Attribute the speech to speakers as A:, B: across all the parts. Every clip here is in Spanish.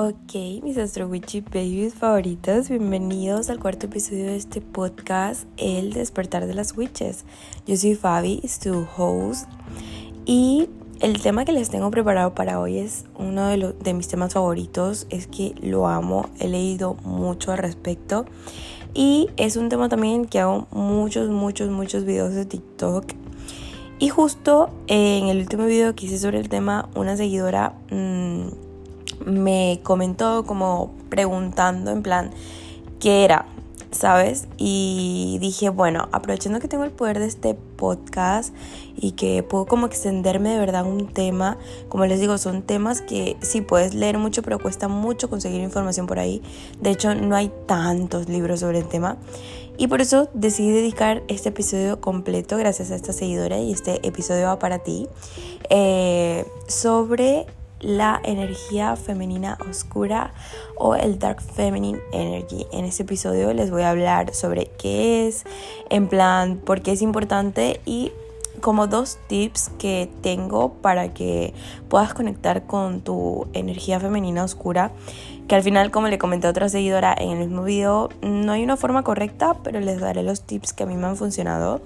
A: Ok, mis Astro Witchy Babies favoritos, bienvenidos al cuarto episodio de este podcast, El despertar de las witches. Yo soy Fabi, su host, y el tema que les tengo preparado para hoy es uno de, mis temas favoritos, es que lo amo, he leído mucho al respecto, y es un tema también que hago muchos, muchos, muchos videos de TikTok. Y justo en el último video que hice sobre el tema, una seguidora... Mmm, me comentó como preguntando en plan qué era, ¿sabes? Y dije, bueno, aprovechando que tengo el poder de este podcast y que puedo como extenderme de verdad un tema, como les digo, son temas que sí puedes leer mucho, pero cuesta mucho conseguir información por ahí. De hecho, no hay tantos libros sobre el tema. Y por eso decidí dedicar este episodio completo, gracias a esta seguidora, y este episodio va para ti, eh, sobre la energía femenina oscura o el Dark Feminine Energy. En este episodio les voy a hablar sobre qué es, en plan, por qué es importante y como dos tips que tengo para que puedas conectar con tu energía femenina oscura. Que al final, como le comenté a otra seguidora en el mismo video, no hay una forma correcta, pero les daré los tips que a mí me han funcionado.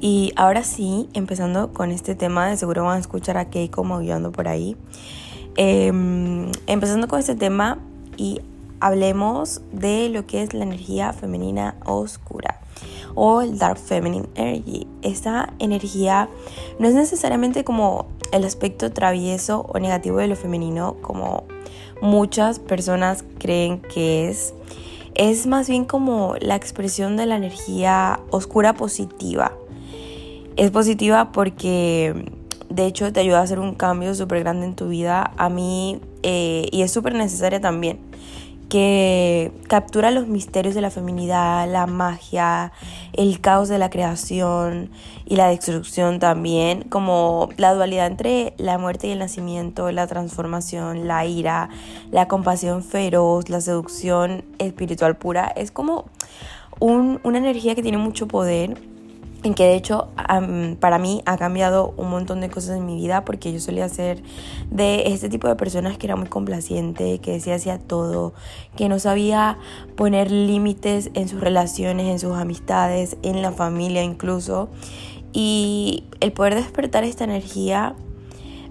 A: Y ahora sí, empezando con este tema, de seguro van a escuchar a Keiko maullando por ahí. Em, empezando con este tema y hablemos de lo que es la energía femenina oscura o el Dark Feminine Energy. Esta energía no es necesariamente como el aspecto travieso o negativo de lo femenino como muchas personas creen que es. Es más bien como la expresión de la energía oscura positiva es positiva porque de hecho te ayuda a hacer un cambio súper grande en tu vida. A mí, eh, y es súper necesaria también, que captura los misterios de la feminidad, la magia, el caos de la creación y la destrucción también, como la dualidad entre la muerte y el nacimiento, la transformación, la ira, la compasión feroz, la seducción espiritual pura. Es como una energía que tiene mucho poder en que de hecho para mí ha cambiado un montón de cosas en mi vida porque yo solía ser de este tipo de personas que era muy complaciente, que decía hacía todo, que no sabía poner límites en sus relaciones, en sus amistades, en la familia incluso. Y el poder despertar esta energía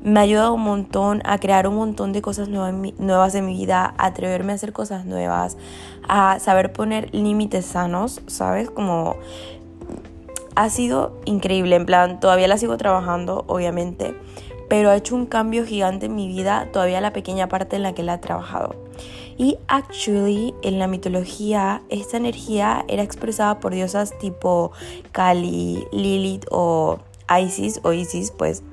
A: me ha ayudado un montón a crear un montón de cosas nuevas en, mi, nuevas en mi vida, a atreverme a hacer cosas nuevas, a saber poner límites sanos, ¿sabes? Como ha sido increíble, en plan, todavía la sigo trabajando, obviamente, pero ha hecho un cambio gigante en mi vida, todavía la pequeña parte en la que la he trabajado. Y actually, en la mitología, esta energía era expresada por diosas tipo Kali, Lilith o Isis o Isis, pues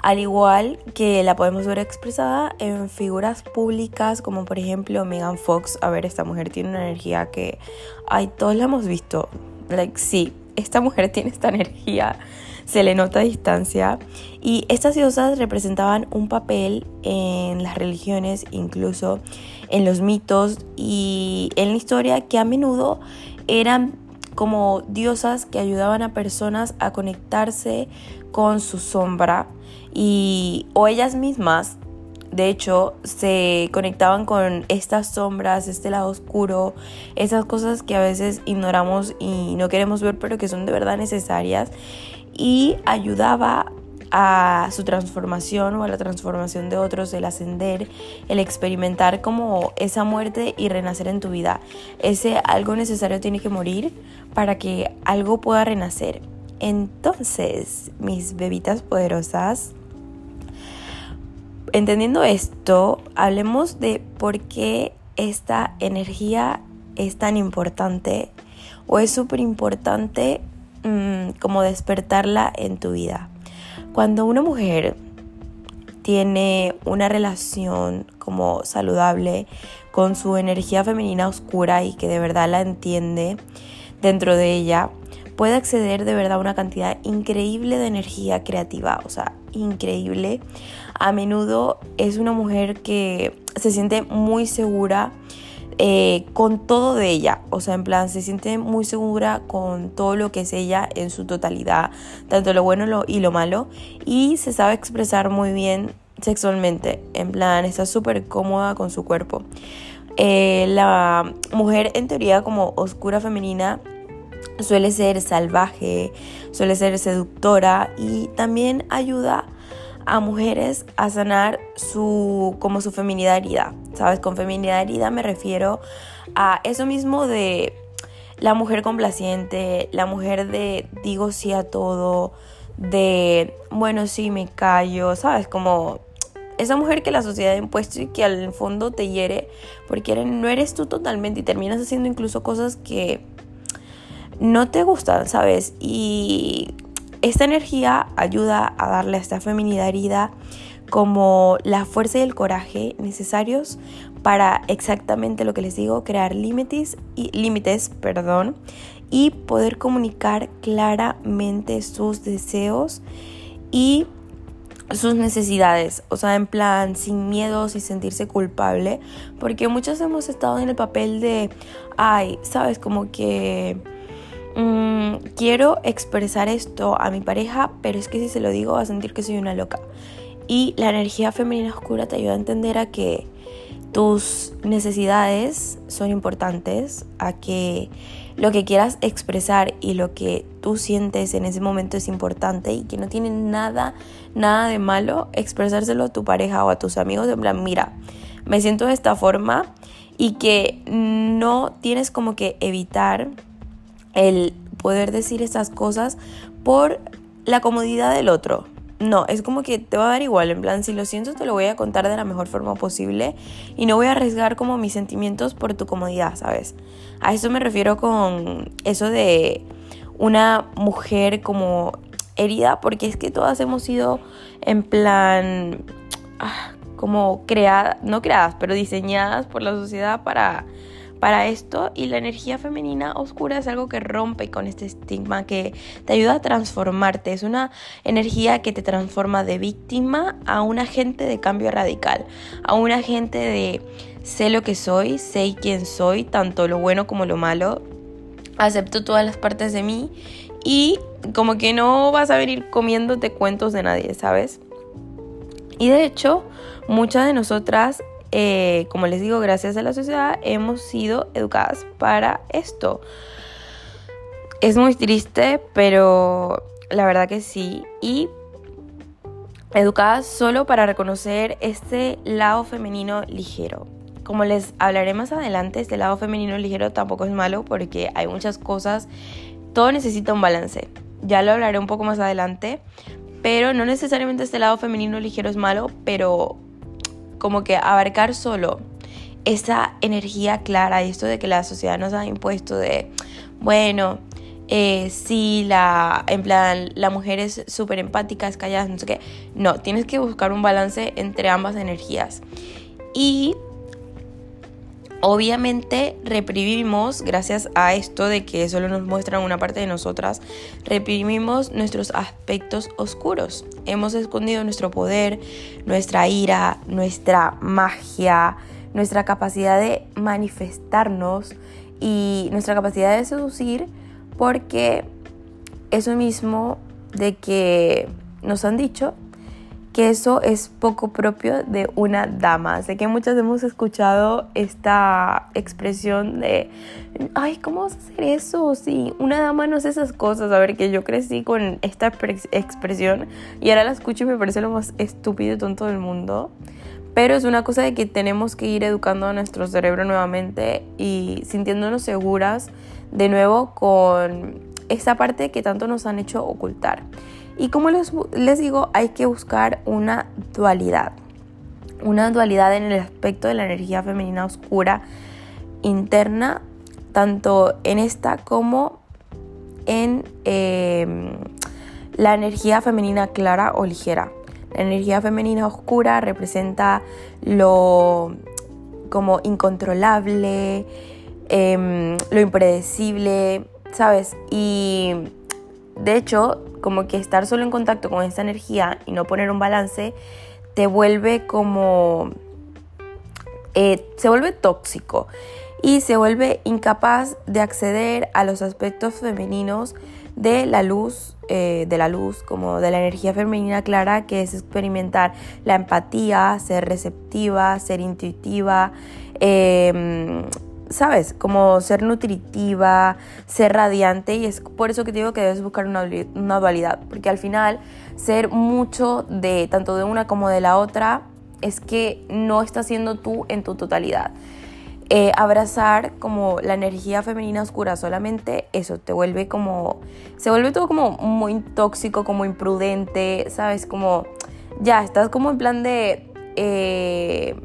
A: al igual que la podemos ver expresada en figuras públicas como por ejemplo Megan Fox. A ver, esta mujer tiene una energía que, ay, todos la hemos visto. Like, sí, esta mujer tiene esta energía, se le nota a distancia. Y estas diosas representaban un papel en las religiones, incluso en los mitos y en la historia, que a menudo eran como diosas que ayudaban a personas a conectarse con su sombra y o ellas mismas de hecho, se conectaban con estas sombras, este lado oscuro, esas cosas que a veces ignoramos y no queremos ver, pero que son de verdad necesarias. Y ayudaba a su transformación o a la transformación de otros, el ascender, el experimentar como esa muerte y renacer en tu vida. Ese algo necesario tiene que morir para que algo pueda renacer. Entonces, mis bebitas poderosas, entendiendo esto, hablemos de por qué esta energía es tan importante o es súper importante mm, como despertarla en tu vida. Cuando una mujer tiene una relación como saludable con su energía femenina oscura y que de verdad la entiende dentro de ella, puede acceder de verdad a una cantidad increíble de energía creativa, o sea, increíble. A menudo es una mujer que se siente muy segura eh, con todo de ella, o sea, en plan, se siente muy segura con todo lo que es ella en su totalidad, tanto lo bueno y lo malo, y se sabe expresar muy bien sexualmente, en plan, está súper cómoda con su cuerpo. Eh, la mujer en teoría como oscura femenina suele ser salvaje, suele ser seductora y también ayuda a mujeres a sanar su como su feminidad herida, ¿sabes? Con feminidad herida me refiero a eso mismo de la mujer complaciente, la mujer de digo sí a todo, de bueno, sí me callo, ¿sabes? Como esa mujer que la sociedad ha impuesto y que al fondo te hiere porque no eres tú totalmente y terminas haciendo incluso cosas que no te gustan, ¿sabes? Y esta energía ayuda a darle a esta feminidad herida como la fuerza y el coraje necesarios para exactamente lo que les digo, crear límites y límites, perdón, y poder comunicar claramente sus deseos y sus necesidades, o sea, en plan sin miedo, sin sentirse culpable, porque muchos hemos estado en el papel de, ay, sabes, como que mm, quiero expresar esto a mi pareja, pero es que si se lo digo va a sentir que soy una loca. Y la energía femenina oscura te ayuda a entender a que tus necesidades son importantes, a que lo que quieras expresar y lo que tú sientes en ese momento es importante y que no tiene nada, nada de malo expresárselo a tu pareja o a tus amigos en plan, mira, me siento de esta forma y que no tienes como que evitar el poder decir esas cosas por la comodidad del otro. No, es como que te va a dar igual, en plan, si lo siento te lo voy a contar de la mejor forma posible y no voy a arriesgar como mis sentimientos por tu comodidad, ¿sabes? A eso me refiero con eso de una mujer como herida, porque es que todas hemos sido en plan, ah, como creadas, no creadas, pero diseñadas por la sociedad para para esto y la energía femenina oscura es algo que rompe con este estigma, que te ayuda a transformarte, es una energía que te transforma de víctima a un agente de cambio radical, a un agente de sé lo que soy, sé quién soy, tanto lo bueno como lo malo, acepto todas las partes de mí y como que no vas a venir comiéndote cuentos de nadie, ¿sabes? Y de hecho, muchas de nosotras eh, como les digo, gracias a la sociedad hemos sido educadas para esto. Es muy triste, pero la verdad que sí. Y educadas solo para reconocer este lado femenino ligero. Como les hablaré más adelante, este lado femenino ligero tampoco es malo porque hay muchas cosas, todo necesita un balance. Ya lo hablaré un poco más adelante, pero no necesariamente este lado femenino ligero es malo, pero como que abarcar solo esa energía clara y esto de que la sociedad nos ha impuesto de, bueno, eh, sí, la, en plan, la mujer es súper empática, es callada, no sé qué. No, tienes que buscar un balance entre ambas energías. Y Obviamente reprimimos, gracias a esto de que solo nos muestran una parte de nosotras, reprimimos nuestros aspectos oscuros. Hemos escondido nuestro poder, nuestra ira, nuestra magia, nuestra capacidad de manifestarnos y nuestra capacidad de seducir porque eso mismo de que nos han dicho que eso es poco propio de una dama. Sé que muchas hemos escuchado esta expresión de, ay, ¿cómo vas a hacer eso? Sí, una dama no hace esas cosas. A ver, que yo crecí con esta expresión y ahora la escucho y me parece lo más estúpido y tonto del mundo. Pero es una cosa de que tenemos que ir educando a nuestro cerebro nuevamente y sintiéndonos seguras de nuevo con esa parte que tanto nos han hecho ocultar. Y como les, les digo, hay que buscar una dualidad. Una dualidad en el aspecto de la energía femenina oscura interna, tanto en esta como en em, la energía femenina clara o ligera. La energía femenina oscura representa lo como incontrolable, em, lo impredecible, ¿sabes? Y de hecho, como que estar solo en contacto con esa energía y no poner un balance, te vuelve como... Eh, se vuelve tóxico y se vuelve incapaz de acceder a los aspectos femeninos de la luz, eh, de la luz, como de la energía femenina clara, que es experimentar la empatía, ser receptiva, ser intuitiva, em, ¿sabes? Como ser nutritiva, ser radiante y es por eso que te digo que debes buscar una, una dualidad, porque al final ser mucho de tanto de una como de la otra es que no estás siendo tú en tu totalidad. Eh, abrazar como la energía femenina oscura solamente eso te vuelve como se vuelve todo como muy tóxico como imprudente sabes como ya estás como en plan de eh,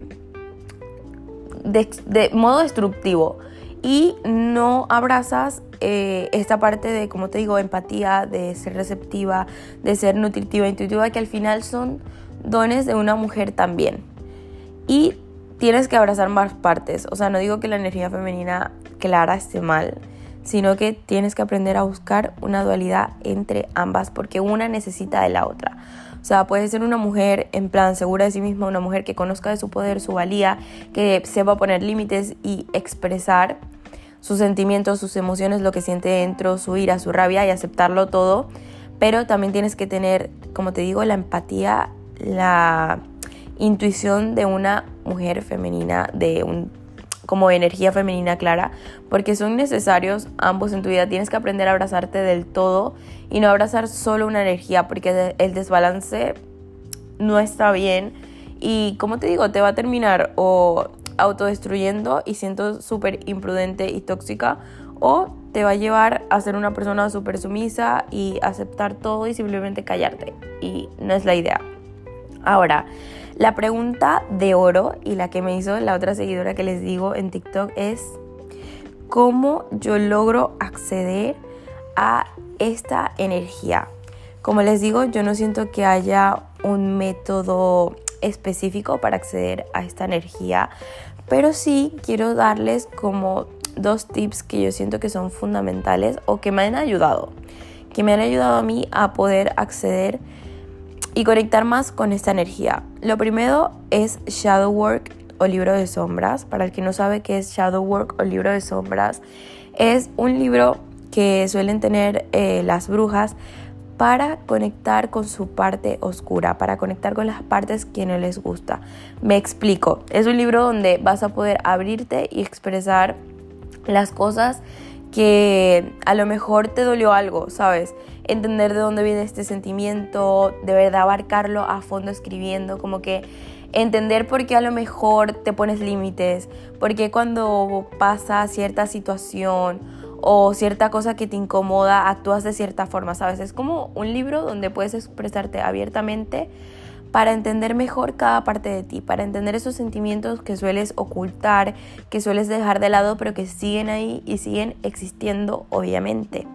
A: de, modo destructivo y no abrazas eh, esta parte de, como te digo, empatía, de ser receptiva, de ser nutritiva, intuitiva, que al final son dones de una mujer también. Y tienes que abrazar más partes. O sea, no digo que la energía femenina clara esté mal, sino que tienes que aprender a buscar una dualidad entre ambas porque una necesita de la otra. O sea, puede ser una mujer en plan segura de sí misma, una mujer que conozca de su poder, su valía, que sepa poner límites y expresar sus sentimientos, sus emociones, lo que siente dentro, su ira, su rabia y aceptarlo todo. Pero también tienes que tener, como te digo, la empatía, la intuición de una mujer femenina, de un como energía femenina clara, porque son necesarios ambos en tu vida. Tienes que aprender a abrazarte del todo y no abrazar solo una energía, porque el desbalance no está bien y como te digo, te va a terminar o autodestruyendo y siendo súper imprudente y tóxica o te va a llevar a ser una persona súper sumisa y aceptar todo y simplemente callarte y no es la idea. Ahora, la pregunta de oro y la que me hizo la otra seguidora que les digo en TikTok es cómo yo logro acceder a esta energía. Como les digo, yo no siento que haya un método específico para acceder a esta energía, pero sí quiero darles como dos tips que yo siento que son fundamentales o que me han ayudado, que me han ayudado a mí a poder acceder y conectar más con esta energía. Lo primero es Shadow Work o libro de sombras. Para el que no sabe qué es Shadow Work o libro de sombras, es un libro que suelen tener eh, las brujas para conectar con su parte oscura, para conectar con las partes que no les gusta. Me explico, es un libro donde vas a poder abrirte y expresar las cosas que a lo mejor te dolió algo, ¿sabes? Entender de dónde viene este sentimiento, de verdad abarcarlo a fondo escribiendo, como que entender por qué a lo mejor te pones límites, por qué cuando pasa cierta situación o cierta cosa que te incomoda actúas de cierta forma, ¿sabes? Es como un libro donde puedes expresarte abiertamente para entender mejor cada parte de ti, para entender esos sentimientos que sueles ocultar, que sueles dejar de lado, pero que siguen ahí y siguen existiendo, obviamente.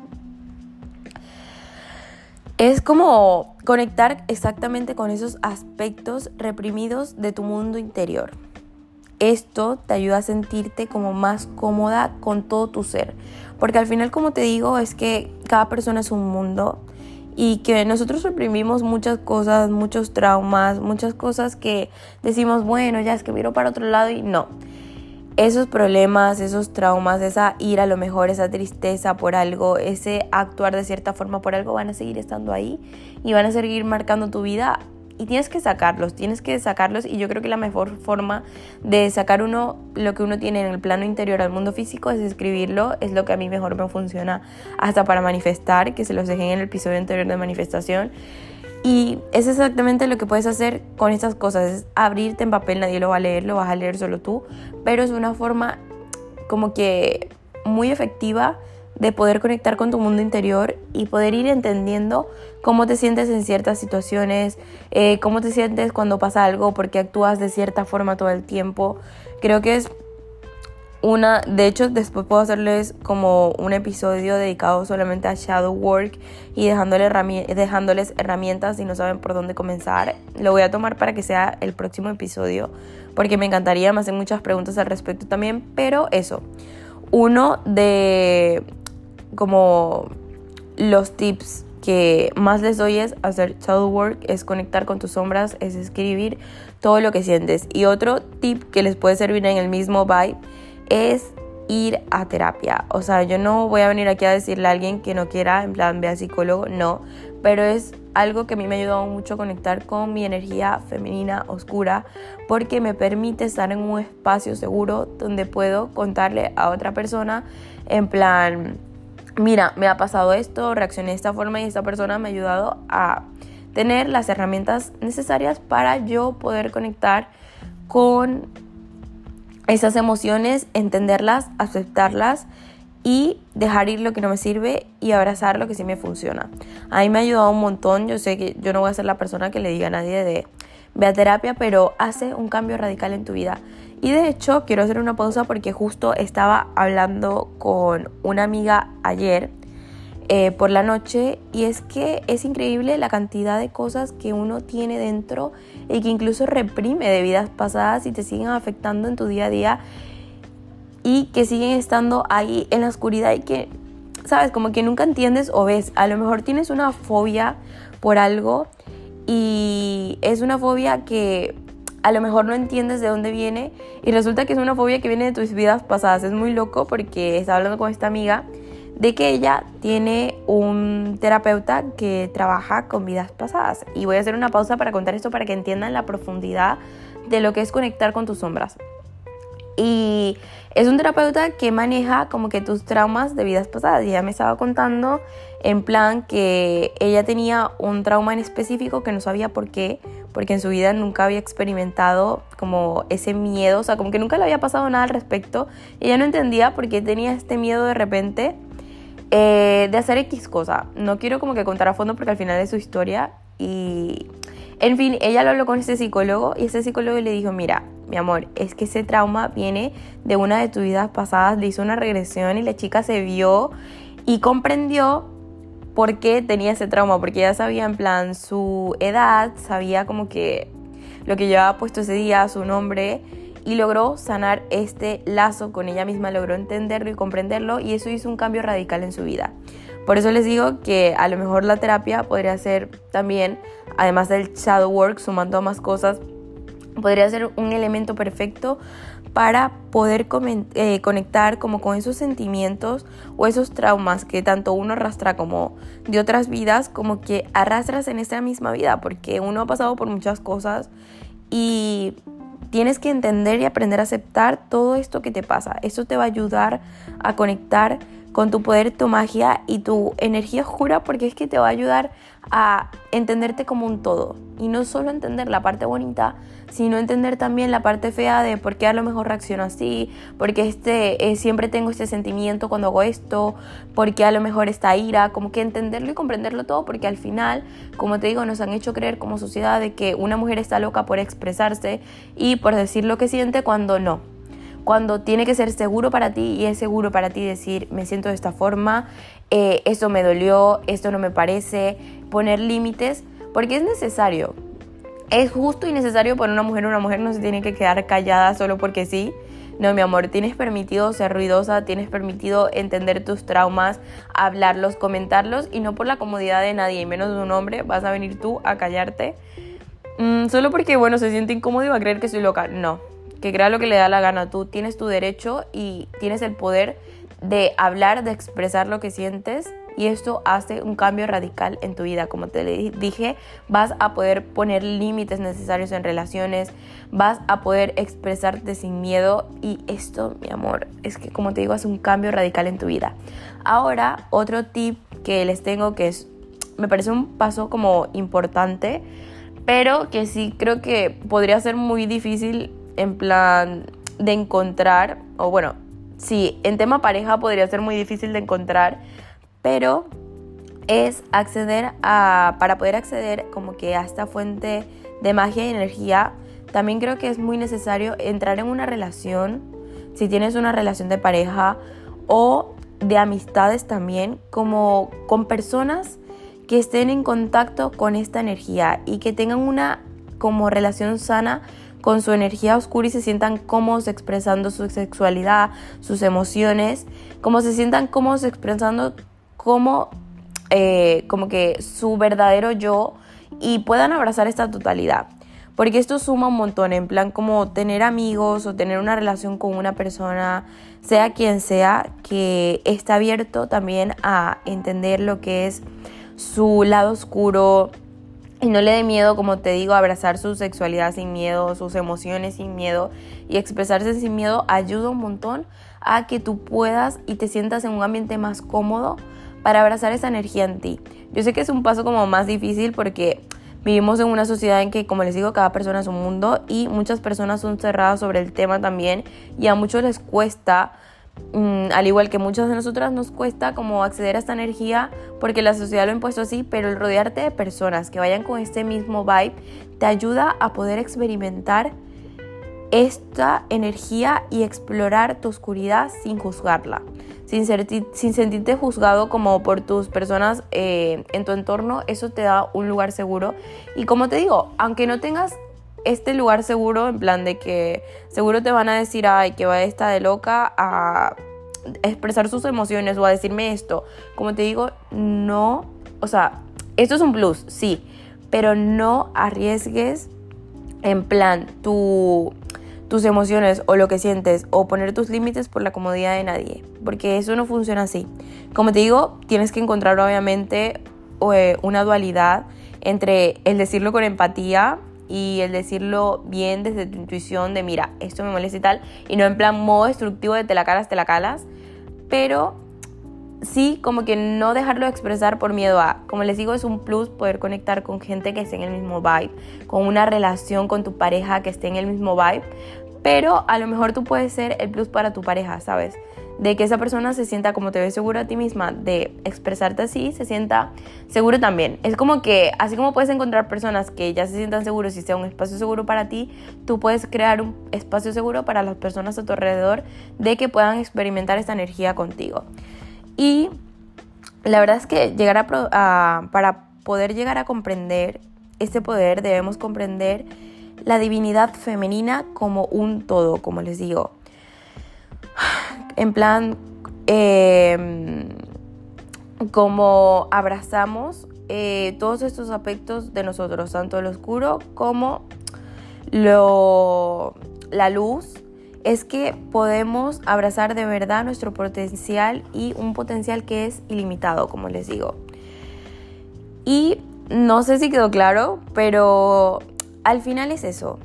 A: Es como conectar exactamente con esos aspectos reprimidos de tu mundo interior. Esto te ayuda a sentirte como más cómoda con todo tu ser. Porque al final, como te digo, es que cada persona es un mundo y que nosotros reprimimos muchas cosas, muchos traumas, muchas cosas que decimos, bueno, ya es que miro para otro lado y no. Esos problemas, esos traumas, esa ira, a lo mejor esa tristeza por algo, ese actuar de cierta forma por algo van a seguir estando ahí y van a seguir marcando tu vida y tienes que sacarlos, tienes que sacarlos y yo creo que la mejor forma de sacar uno lo que uno tiene en el plano interior al mundo físico es escribirlo, es lo que a mí mejor me funciona hasta para manifestar, que se los dejé en el episodio anterior de manifestación. Y es exactamente lo que puedes hacer con estas cosas, es abrirte en papel, nadie lo va a leer, lo vas a leer solo tú, pero es una forma como que muy efectiva de poder conectar con tu mundo interior y poder ir entendiendo cómo te sientes en ciertas situaciones, eh, cómo te sientes cuando pasa algo, porque actúas de cierta forma todo el tiempo. Creo que es una, de hecho después puedo hacerles como un episodio dedicado solamente a shadow work y dejándoles, dejándoles herramientas si no saben por dónde comenzar. Lo voy a tomar para que sea el próximo episodio porque me encantaría, me hacen muchas preguntas al respecto también, pero eso, uno de como los tips que más les doy es hacer shadow work, es conectar con tus sombras, es escribir todo lo que sientes. Y otro tip que les puede servir en el mismo vibe es ir a terapia. O sea, yo no voy a venir aquí a decirle a alguien que no quiera, en plan, ve a psicólogo, no. Pero es algo que a mí me ha ayudado mucho a conectar con mi energía femenina oscura porque me permite estar en un espacio seguro donde puedo contarle a otra persona en plan, mira, me ha pasado esto, reaccioné de esta forma y esta persona me ha ayudado a tener las herramientas necesarias para yo poder conectar con esas emociones, entenderlas, aceptarlas y dejar ir lo que no me sirve y abrazar lo que sí me funciona. A mí me ha ayudado un montón. Yo sé que yo no voy a ser la persona que le diga a nadie de ve a terapia, pero hace un cambio radical en tu vida. Y de hecho, quiero hacer una pausa porque justo estaba hablando con una amiga ayer eh, por la noche y es que es increíble la cantidad de cosas que uno tiene dentro y que incluso reprime de vidas pasadas y te siguen afectando en tu día a día y que siguen estando ahí en la oscuridad y que, sabes, como que nunca entiendes o ves. A lo mejor tienes una fobia por algo y es una fobia que a lo mejor no entiendes de dónde viene y resulta que es una fobia que viene de tus vidas pasadas. Es muy loco porque estaba hablando con esta amiga de que ella tiene un terapeuta que trabaja con vidas pasadas. Y voy a hacer una pausa para contar esto para que entiendan la profundidad de lo que es conectar con tus sombras. Y es un terapeuta que maneja como que tus traumas de vidas pasadas. Y ella me estaba contando en plan que ella tenía un trauma en específico que no sabía por qué, porque en su vida nunca había experimentado como ese miedo, o sea, como que nunca le había pasado nada al respecto. Y ella no entendía por qué tenía este miedo de repente eh, de hacer X cosa. No quiero como que contar a fondo porque al final es su historia y en fin, ella lo habló con ese psicólogo y ese psicólogo le dijo, mira, mi amor, es que ese trauma viene de una de tus vidas pasadas, le hizo una regresión y la chica se vio y comprendió por qué tenía ese trauma, porque ella sabía en plan su edad, sabía como que lo que llevaba puesto ese día, su nombre, y logró sanar este lazo con ella misma, logró entenderlo y comprenderlo y eso hizo un cambio radical en su vida. Por eso les digo que a lo mejor la terapia podría ser también, además del shadow work, sumando más cosas, podría ser un elemento perfecto para poder eh, conectar como con esos sentimientos o esos traumas que tanto uno arrastra como de otras vidas, como que arrastras en esta misma vida, porque uno ha pasado por muchas cosas y tienes que entender y aprender a aceptar todo esto que te pasa. Eso te va a ayudar a conectar con tu poder, tu magia y tu energía oscura porque es que te va a ayudar a entenderte como un todo y no solo entender la parte bonita, sino entender también la parte fea de por qué a lo mejor reacciono así, porque este, eh, siempre tengo este sentimiento cuando hago esto, por qué a lo mejor esta ira, como que entenderlo y comprenderlo todo, porque al final, como te digo, nos han hecho creer como sociedad de que una mujer está loca por expresarse y por decir lo que siente cuando no cuando tiene que ser seguro para ti y es seguro para ti decir, me siento de esta forma, eh, esto me dolió, esto no me parece, poner límites, porque es necesario. Es justo y necesario para una mujer. Una mujer no se tiene que quedar callada solo porque sí. No, mi amor, tienes permitido ser ruidosa, tienes permitido entender tus traumas, hablarlos, comentarlos y no por la comodidad de nadie, y menos de un hombre, vas a venir tú a callarte. Mm, solo porque, bueno, se siente incómodo y va a creer que soy loca. No, que crea lo que le da la gana. Tú tienes tu derecho y tienes el poder de hablar, de expresar lo que sientes y esto hace un cambio radical en tu vida. Como te dije, vas a poder poner límites necesarios en relaciones, vas a poder expresarte sin miedo y esto, mi amor, es que como te digo, hace un cambio radical en tu vida. Ahora, otro tip que les tengo que es, me parece un paso como importante, pero que sí creo que podría ser muy difícil en plan de encontrar, o bueno, sí, en tema pareja podría ser muy difícil de encontrar, pero es acceder a, para poder acceder como que a esta fuente de magia y energía, también creo que es muy necesario entrar en una relación, si tienes una relación de pareja o de amistades también, como con personas que estén en contacto con esta energía y que tengan una como relación sana con su energía oscura y se sientan cómodos expresando su sexualidad, sus emociones, como se sientan cómodos expresando como, eh, como que su verdadero yo y puedan abrazar esta totalidad. Porque esto suma un montón, en plan como tener amigos o tener una relación con una persona, sea quien sea, que está abierto también a entender lo que es su lado oscuro y no le dé miedo, como te digo, abrazar su sexualidad sin miedo, sus emociones sin miedo y expresarse sin miedo ayuda un montón a que tú puedas y te sientas en un ambiente más cómodo para abrazar esa energía en ti. Yo sé que es un paso como más difícil porque Vivimos en una sociedad en que, como les digo, cada persona es un mundo y muchas personas son cerradas sobre el tema también y a muchos les cuesta, mm, al igual que muchas de nosotras nos cuesta como acceder a esta energía porque la sociedad lo ha impuesto así, pero el rodearte de personas que vayan con este mismo vibe te ayuda a poder experimentar esta energía y explorar tu oscuridad sin juzgarla sin, sentirte juzgado como por tus personas eh, en tu entorno, eso te da un lugar seguro. Y como te digo, aunque no tengas este lugar seguro, en plan de que seguro te van a decir, ay, que va esta de loca a expresar sus emociones o a decirme esto. Como te digo, no, o sea, esto es un plus, sí, pero no arriesgues en plan tu tus emociones o lo que sientes o poner tus límites por la comodidad de nadie, porque eso no funciona así. Como te digo, tienes que encontrar obviamente eh, una dualidad entre el decirlo con empatía y el decirlo bien desde tu intuición de mira, esto me molesta y tal, y no en plan modo destructivo de te la calas, te la calas, pero sí como que no dejarlo expresar por miedo a, como les digo, es un plus poder conectar con gente que esté en el mismo vibe, con una relación con tu pareja que esté en el mismo vibe, pero a lo mejor tú puedes ser el plus para tu pareja, ¿sabes? De que esa persona se sienta como te ves seguro a ti misma, de expresarte así, se sienta seguro también. Es como que, así como puedes encontrar personas que ya se sientan seguros y sea un espacio seguro para ti, tú puedes crear un espacio seguro para las personas a tu alrededor de que puedan experimentar esta energía contigo. Y la verdad es que llegar a, para poder llegar a comprender este poder debemos comprender la divinidad femenina como un todo, como les digo. En plan, em, como abrazamos eh, todos estos aspectos de nosotros, tanto el oscuro como lo, la luz, es que podemos abrazar de verdad nuestro potencial y un potencial que es ilimitado, como les digo. Y no sé si quedó claro, pero al final es eso.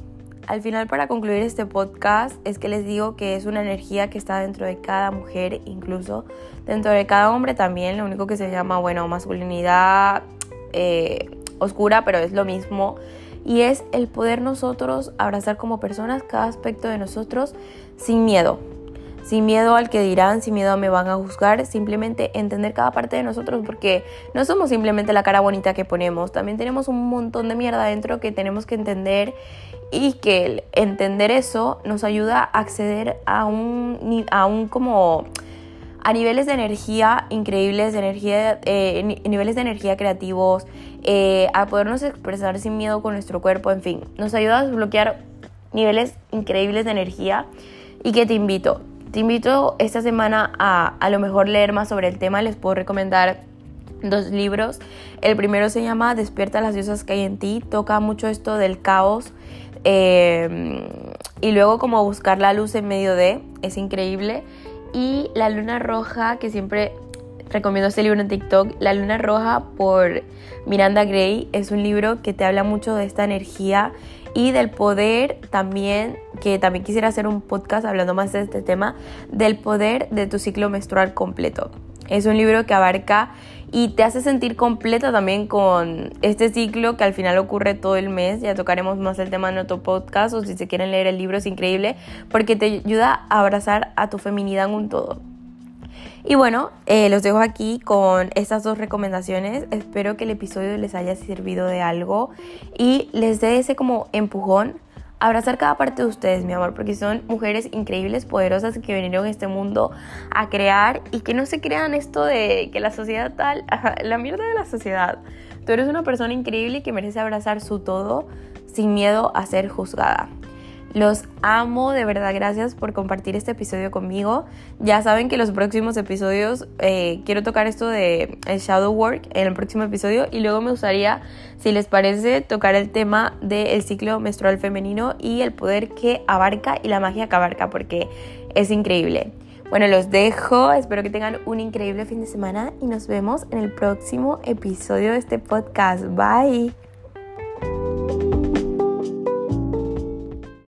A: Al final para concluir este podcast es que les digo que es una energía que está dentro de cada mujer, incluso dentro de cada hombre también, lo único que se llama, bueno, masculinidad eh, oscura, pero es lo mismo y es el poder nosotros abrazar como personas cada aspecto de nosotros sin miedo. Sin miedo al que dirán, sin miedo a me van a juzgar, simplemente entender cada parte de nosotros porque no somos simplemente la cara bonita que ponemos, también tenemos un montón de mierda dentro que tenemos que entender y que el entender eso nos ayuda a acceder a un, a un como a niveles de energía increíbles, de energía, eh, niveles de energía creativos, eh, a podernos expresar sin miedo con nuestro cuerpo, en fin, nos ayuda a desbloquear niveles increíbles de energía y que te invito, te invito esta semana a a lo mejor leer más sobre el tema, les puedo recomendar dos libros. El primero se llama Despierta las diosas que hay en ti, toca mucho esto del caos eh, y luego como buscar la luz en medio de, es increíble. Y La Luna Roja, que siempre recomiendo este libro en TikTok, La Luna Roja por Miranda Gray, es un libro que te habla mucho de esta energía y del poder también, que también quisiera hacer un podcast hablando más de este tema, del poder de tu ciclo menstrual completo. Es un libro que abarca y te hace sentir completa también con este ciclo que al final ocurre todo el mes. Ya tocaremos más el tema en otro podcast o si se quieren leer el libro es increíble porque te ayuda a abrazar a tu feminidad en un todo. Y bueno, eh, los dejo aquí con estas dos recomendaciones. Espero que el episodio les haya servido de algo y les dé ese como empujón abrazar cada parte de ustedes, mi amor, porque son mujeres increíbles, poderosas que vinieron a este mundo a crear y que no se crean esto de que la sociedad tal, la mierda de la sociedad. Tú eres una persona increíble y que merece abrazar su todo sin miedo a ser juzgada. Los amo, de verdad, gracias por compartir este episodio conmigo. Ya saben que los próximos episodios eh, quiero tocar esto de el shadow work en el próximo episodio y luego me gustaría, si les parece, tocar el tema del ciclo menstrual femenino y el poder que abarca y la magia que abarca porque es increíble. Bueno, los dejo, espero que tengan un increíble fin de semana y nos vemos en el próximo episodio de este podcast. Bye.